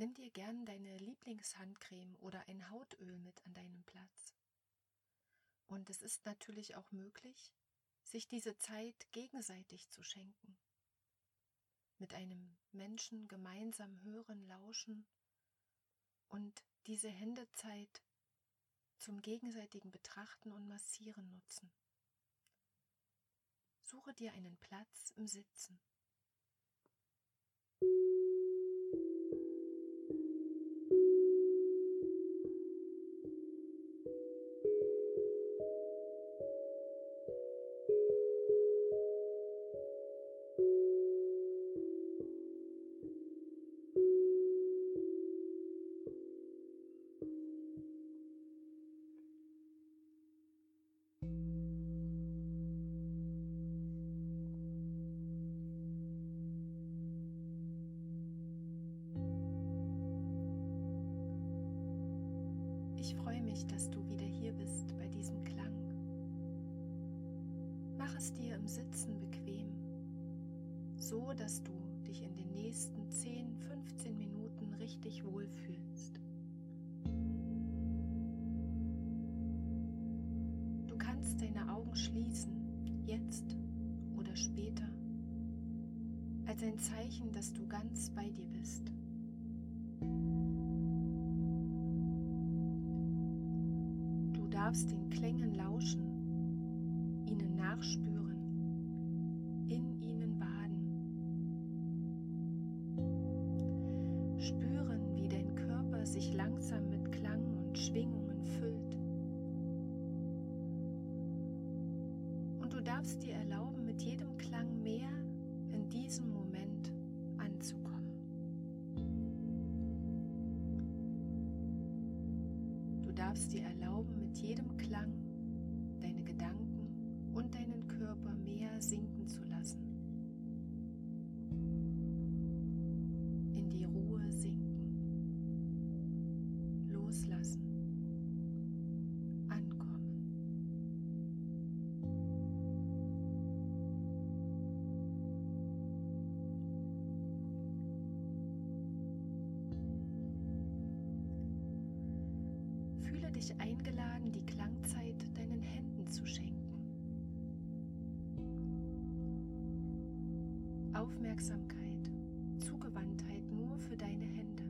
Nimm dir gern deine Lieblingshandcreme oder ein Hautöl mit an deinem Platz. Und es ist natürlich auch möglich, sich diese Zeit gegenseitig zu schenken. Mit einem Menschen gemeinsam hören, lauschen und diese Händezeit zum gegenseitigen Betrachten und Massieren nutzen. Suche dir einen Platz im Sitzen. Ich freue mich, dass du wieder hier bist bei diesem Klang. Mach es dir im Sitzen bequem, so dass du dich in den nächsten 10, 15 Minuten richtig wohlfühlst. Du kannst deine Augen schließen, jetzt oder später, als ein Zeichen, dass du ganz bei dir bist. Darfst den Klängen lauschen, ihnen nachspüren, in ihnen baden. Spüren, wie dein Körper sich langsam mit Klang und Schwingungen füllt. Und du darfst dir erlauben, mit jedem Klang mehr in diesem Moment anzukommen. Du darfst dir erlauben, mit jedem Klang deine Gedanken und deinen Körper mehr sinken dich eingeladen, die Klangzeit deinen Händen zu schenken. Aufmerksamkeit, Zugewandtheit nur für deine Hände.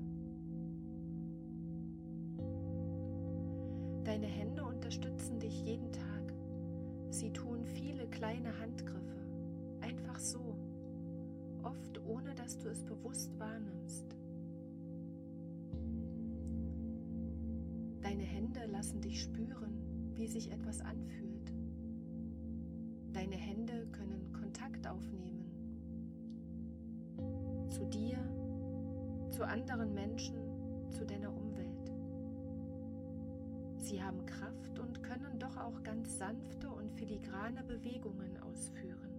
Deine Hände unterstützen dich jeden Tag. Sie tun viele kleine Handgriffe, einfach so, oft ohne dass du es bewusst wahrnimmst. Deine Hände lassen dich spüren, wie sich etwas anfühlt. Deine Hände können Kontakt aufnehmen. Zu dir, zu anderen Menschen, zu deiner Umwelt. Sie haben Kraft und können doch auch ganz sanfte und filigrane Bewegungen ausführen.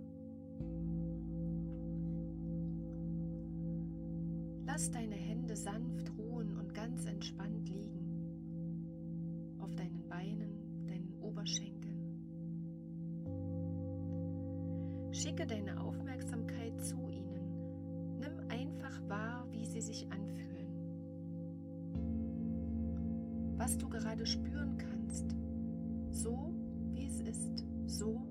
Lass deine Hände sanft ruhen und ganz entspannt liegen Schicke deine Aufmerksamkeit zu ihnen. Nimm einfach wahr, wie sie sich anfühlen. Was du gerade spüren kannst. So, wie es ist. So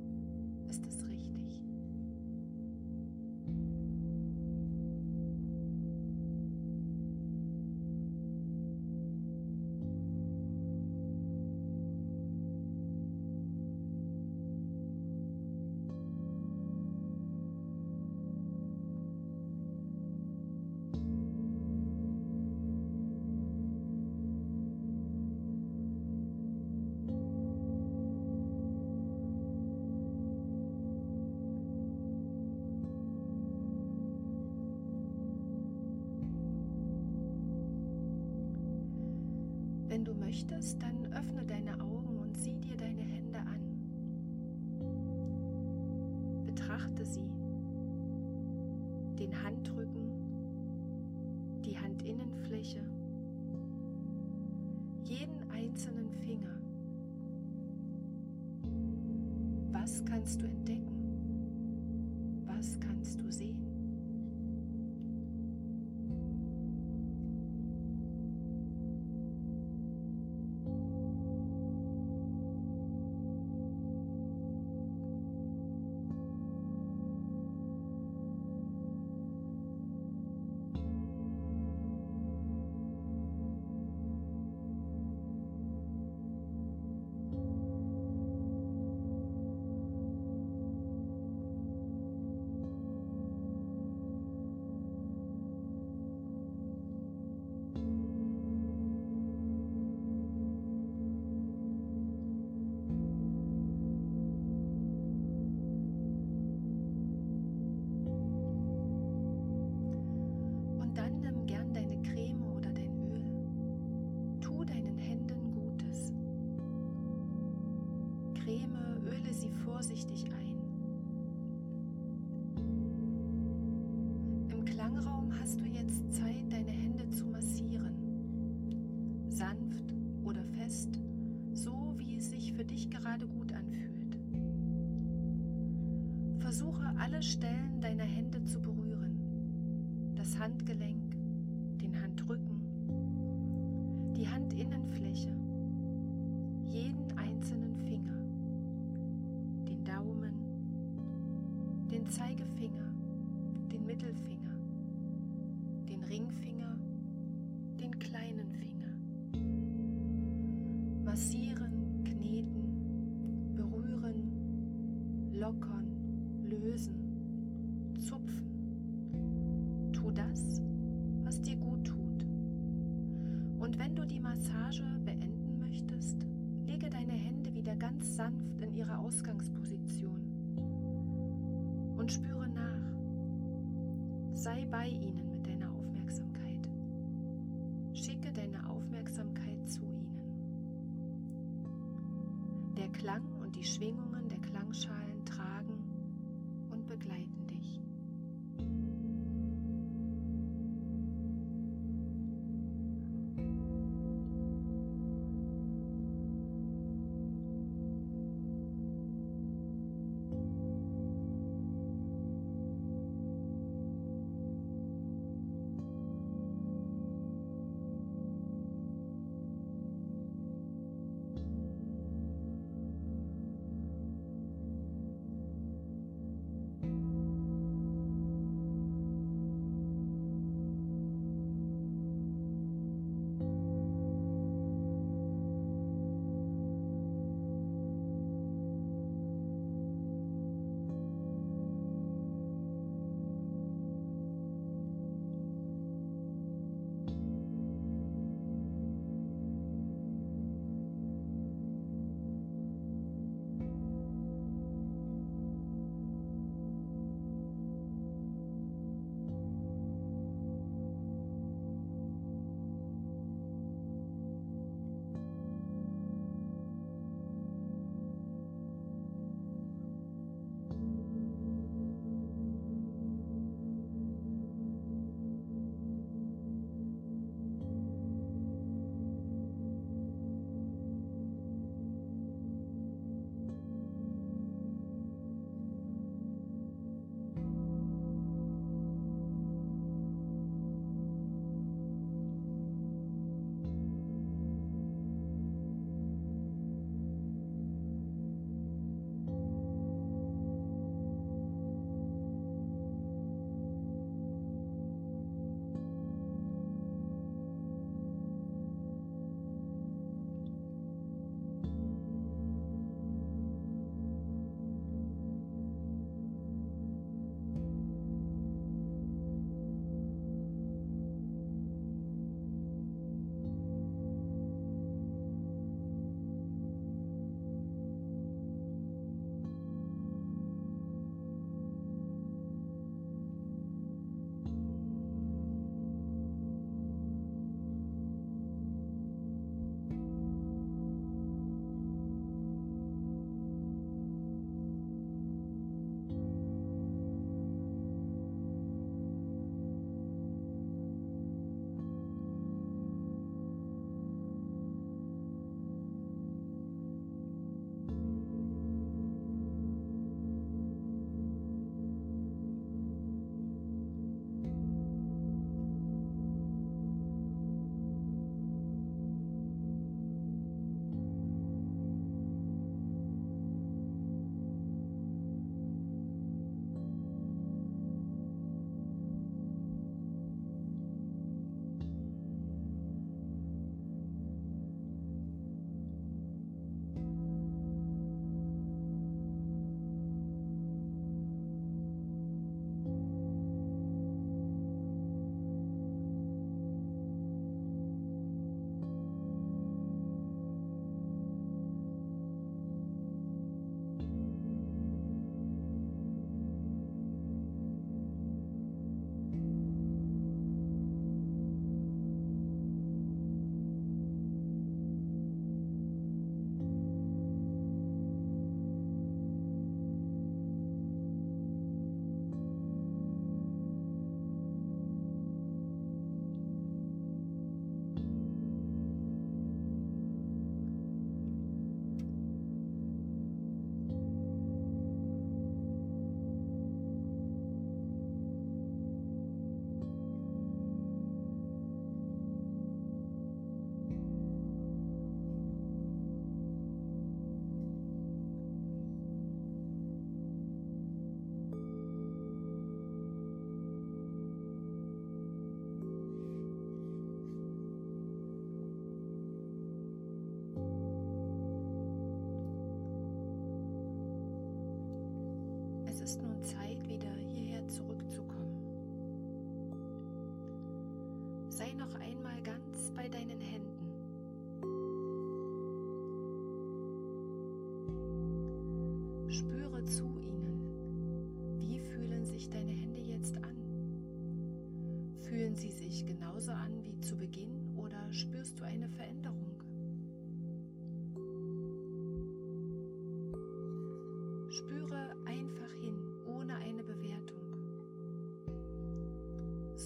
möchtest, dann öffne deine Augen und sieh dir deine Hände an. Betrachte sie, den Handrücken, die Handinnenfläche, jeden einzelnen Finger. Was kannst du entdecken? Was kannst du sehen? Alle Stellen deiner Hände zu berühren. Das Handgelenk, Massage beenden möchtest, lege deine Hände wieder ganz sanft in ihre Ausgangsposition und spüre nach. Sei bei ihnen mit deiner Aufmerksamkeit. Schicke deine Aufmerksamkeit zu ihnen. Der Klang und die Schwingungen der Klangschalen ist nun Zeit, wieder hierher zurückzukommen. Sei noch einmal ganz bei deinen Händen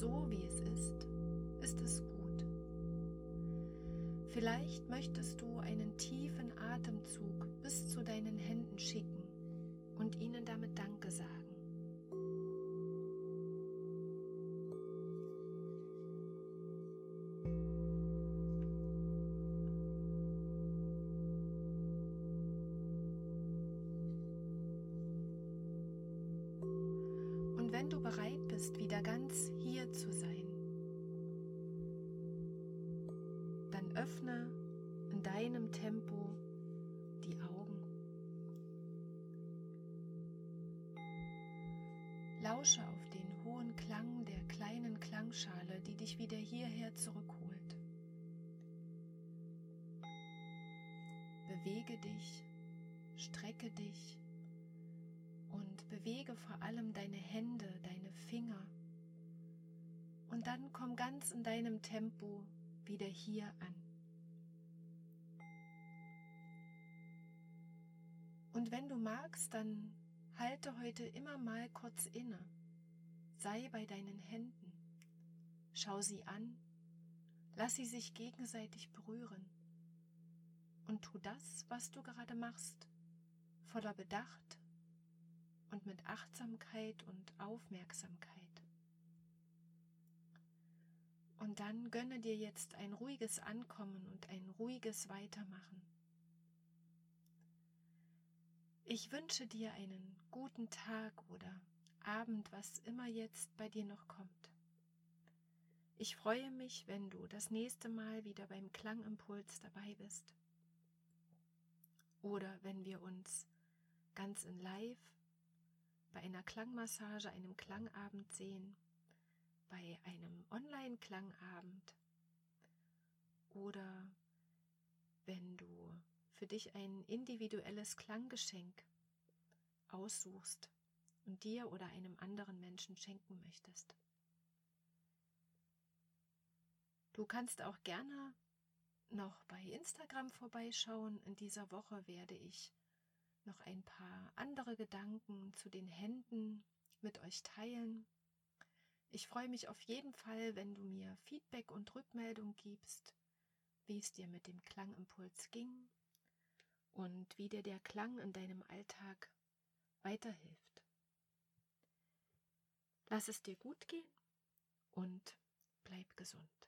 So wie es ist, ist es gut. Vielleicht möchtest du einen tiefen Atemzug bis zu deinen Händen schicken und ihnen damit Danke sagen. Und wenn du bereit bist, wieder ganz hier zu sein, dann öffne in deinem Tempo die Augen. Lausche auf den hohen Klang der kleinen Klangschale, die dich wieder hierher zurückholt. Bewege dich, strecke dich und bewege vor allem deine Hände, deine Finger. Und dann komm ganz in deinem Tempo wieder hier an. Und wenn du magst, dann halte heute immer mal kurz inne. Sei bei deinen Händen. Schau sie an. Lass sie sich gegenseitig berühren. Und tu das, was du gerade machst, voller Bedacht und mit Achtsamkeit und Aufmerksamkeit. Und dann gönne dir jetzt ein ruhiges Ankommen und ein ruhiges Weitermachen. Ich wünsche dir einen guten Tag oder Abend, was immer jetzt bei dir noch kommt. Ich freue mich, wenn du das nächste Mal wieder beim Klangimpuls dabei bist. Oder wenn wir uns ganz in Live bei einer Klangmassage, einem Klangabend sehen, bei einem Online-Klangabend oder wenn du für dich ein individuelles Klanggeschenk aussuchst und dir oder einem anderen Menschen schenken möchtest. Du kannst auch gerne noch bei Instagram vorbeischauen. In dieser Woche werde ich noch ein paar andere Gedanken zu den Händen mit euch teilen. Ich freue mich auf jeden Fall, wenn du mir Feedback und Rückmeldung gibst, wie es dir mit dem Klangimpuls ging und wie dir der Klang in deinem Alltag weiterhilft. Lass es dir gut gehen und bleib gesund.